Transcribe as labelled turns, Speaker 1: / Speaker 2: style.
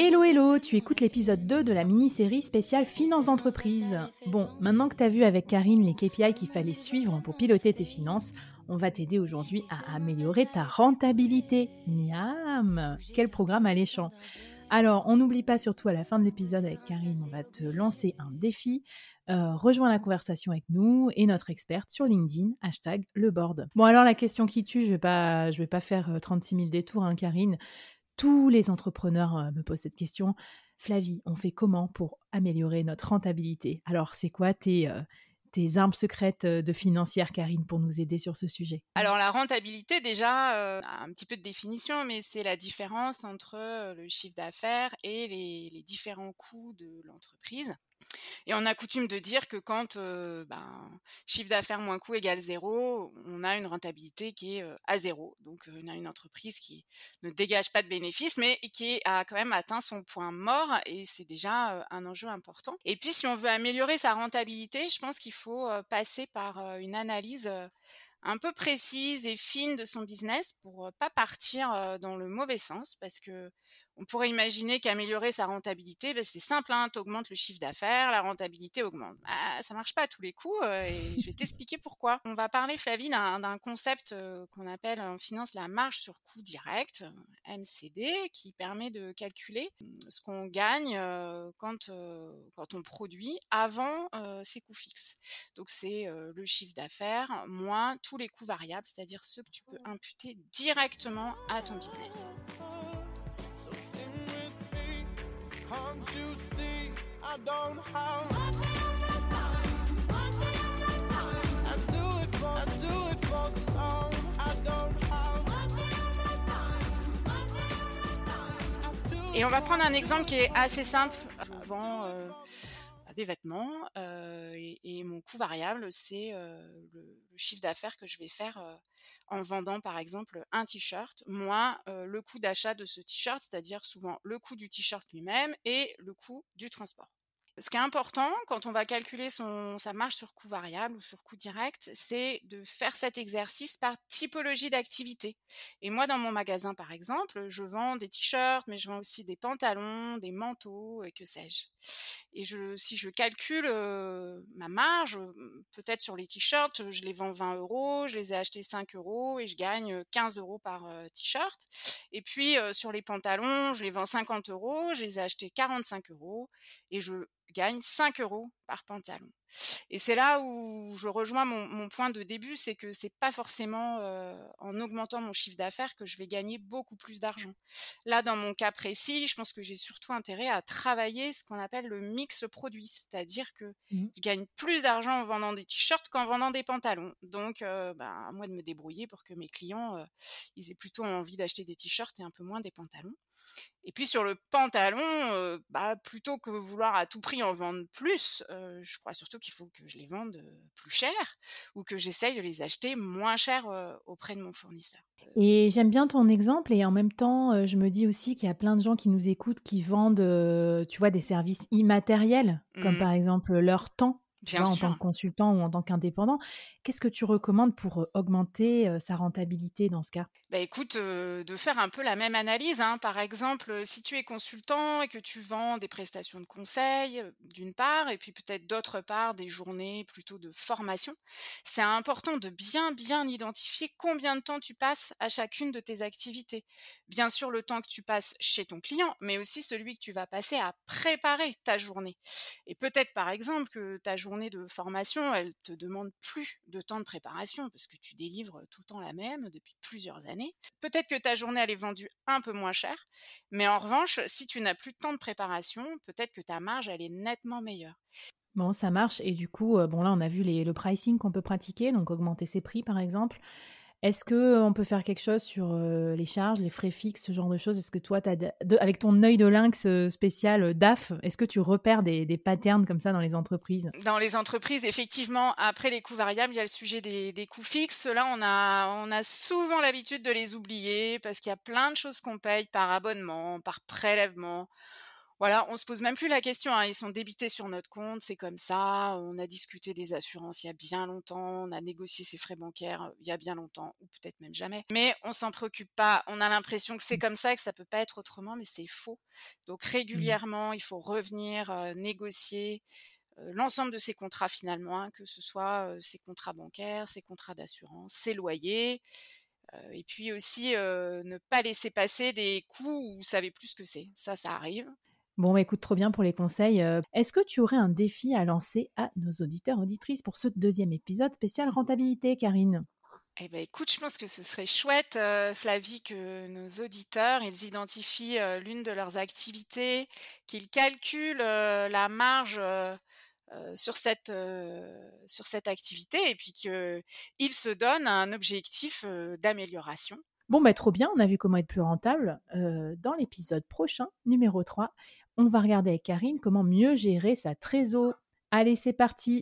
Speaker 1: Hello hello, tu écoutes l'épisode 2 de la mini-série spéciale Finances d'entreprise. Bon, maintenant que tu as vu avec Karine les KPI qu'il fallait suivre pour piloter tes finances, on va t'aider aujourd'hui à améliorer ta rentabilité. Miam Quel programme alléchant alors, on n'oublie pas surtout à la fin de l'épisode avec Karine, on va te lancer un défi. Euh, rejoins la conversation avec nous et notre experte sur LinkedIn, hashtag le board. Bon alors la question qui tue, je vais pas, je vais pas faire 36 euh, 000 détours, hein, Karine. Tous les entrepreneurs euh, me posent cette question. Flavie, on fait comment pour améliorer notre rentabilité? Alors c'est quoi tes, tes armes secrètes de financière, Karine, pour nous aider sur ce sujet?
Speaker 2: Alors la rentabilité, déjà, un petit peu de définition, mais c'est la différence entre le chiffre d'affaires et les, différents coûts de l'entreprise. Et on a coutume de dire que quand ben, chiffre d'affaires moins coût égale zéro, on a une rentabilité qui est à zéro. Donc on a une entreprise qui ne dégage pas de bénéfices, mais qui a quand même atteint son point mort et c'est déjà un enjeu important. Et puis si on veut améliorer sa rentabilité, je pense qu'il faut passer par une analyse un peu précise et fine de son business pour pas partir dans le mauvais sens parce que on pourrait imaginer qu'améliorer sa rentabilité, ben, c'est simple, hein, tu augmentes le chiffre d'affaires, la rentabilité augmente. Bah, ça marche pas à tous les coups et je vais t'expliquer pourquoi. On va parler, Flavie, d'un concept qu'on appelle en finance la marge sur coût direct, MCD, qui permet de calculer ce qu'on gagne quand, quand on produit avant ses coûts fixes. Donc c'est le chiffre d'affaires moins tous les coûts variables, c'est-à-dire ceux que tu peux imputer directement à ton business. Et on va prendre un exemple qui est assez simple. Euh, vêtements euh, et, mon coût variable, c'est euh, le, chiffre d'affaires que je vais faire en vendant par exemple un t-shirt, moins le coût d'achat de ce t-shirt, c'est-à-dire souvent le coût du t-shirt lui-même et le coût du transport. Ce qui est important quand on va calculer son, sa marge sur coût variable ou sur coût direct, c'est de faire cet exercice par typologie d'activité. Et moi, dans mon magasin, par exemple, je vends des t-shirts, mais je vends aussi des pantalons, des manteaux et que sais-je. Et si je calcule euh, ma marge, peut-être sur les t-shirts, je les vends 20 euros, je les ai achetés 5 euros et je gagne 15 euros par euh, t-shirt. Et puis euh, sur les pantalons, je les vends 50 euros, je les ai achetés 45 euros et je gagne 5 euros par pantalon. Et c'est là où je rejoins mon, point de début, c'est que c'est pas forcément euh, en augmentant mon chiffre d'affaires que je vais gagner beaucoup plus d'argent. Là, dans mon cas précis, je pense que j'ai surtout intérêt à travailler ce qu'on appelle le mix produit, c'est-à-dire que mmh. je gagne plus d'argent en vendant des t-shirts qu'en vendant des pantalons. Donc, euh, bah, à moi de me débrouiller pour que mes clients, euh, ils aient plutôt envie d'acheter des t-shirts et un peu moins des pantalons. Et puis sur le pantalon, bah, plutôt que vouloir à tout prix en vendre plus, je crois surtout qu'il faut que je les vende plus cher ou que j'essaye de les acheter moins cher auprès de mon fournisseur.
Speaker 1: Et j'aime bien ton exemple et en même temps, je me dis aussi qu'il y a plein de gens qui nous écoutent qui vendent, tu vois, des services immatériels, comme mmh par exemple leur temps en tant que consultant ou en tant qu'indépendant, qu'est-ce que tu recommandes pour augmenter sa rentabilité dans ce cas?
Speaker 2: Bah écoute, de faire un peu la même analyse. Hein. Par exemple, si tu es consultant et que tu vends des prestations de conseil, d'une part, et puis peut-être d'autre part des journées plutôt de formation, c'est important de bien bien identifier combien de temps tu passes à chacune de tes activités. Bien sûr, le temps que tu passes chez ton client, mais aussi celui que tu vas passer à préparer ta journée. Et peut-être par exemple que ta journée de formation, elle te demande plus de temps de préparation parce que tu délivres tout le temps la même depuis plusieurs années. Peut-être que ta journée elle est vendue un peu moins cher, mais en revanche, si tu n'as plus de temps de préparation, peut-être que ta marge elle est nettement meilleure.
Speaker 1: Bon, ça marche. Et du coup, bon là, on a vu le pricing qu'on peut pratiquer, donc augmenter ses prix par exemple. Est-ce qu'on peut faire quelque chose sur les charges, les frais fixes, ce genre de choses? Est-ce que toi, avec ton œil de lynx spécial DAF, est-ce que tu repères des, patterns comme ça dans les entreprises?
Speaker 2: Dans les entreprises, effectivement, après les coûts variables, il y a le sujet des, des coûts fixes. Là, on a, on a souvent l'habitude de les oublier parce qu'il y a plein de choses qu'on paye par abonnement, par prélèvement voilà, on se pose même plus la question. Hein. Ils sont débités sur notre compte, c'est comme ça. On a discuté des assurances il y a bien longtemps. On a négocié ses frais bancaires euh, il y a bien longtemps, ou peut-être même jamais. Mais on s'en préoccupe pas. On a l'impression que c'est mmh. comme ça, que ça peut pas être autrement, mais c'est faux. Donc mmh. régulièrement, il faut revenir euh, négocier euh, l'ensemble de ces contrats finalement, hein, que ce soit ces contrats bancaires, ces contrats d'assurance, ces loyers. et puis aussi ne pas laisser passer des coûts où vous savez plus ce que c'est. Ça, ça arrive.
Speaker 1: Bon, bah, écoute, trop bien pour les conseils. Euh, est-ce que tu aurais un défi à lancer à nos auditeurs, auditrices pour ce deuxième épisode spécial rentabilité, Karine?
Speaker 2: Eh ben, écoute, je pense que ce serait chouette, euh, Flavie, que nos auditeurs, ils identifient euh, l'une de leurs activités, qu'ils calculent la marge sur, cette, sur cette activité et puis qu'ils se donnent un objectif d'amélioration.
Speaker 1: Bon, bah, trop bien, on a vu comment être plus rentable. dans l'épisode prochain, numéro 3, on va regarder avec Karine comment mieux gérer sa trésor. Allez, c'est parti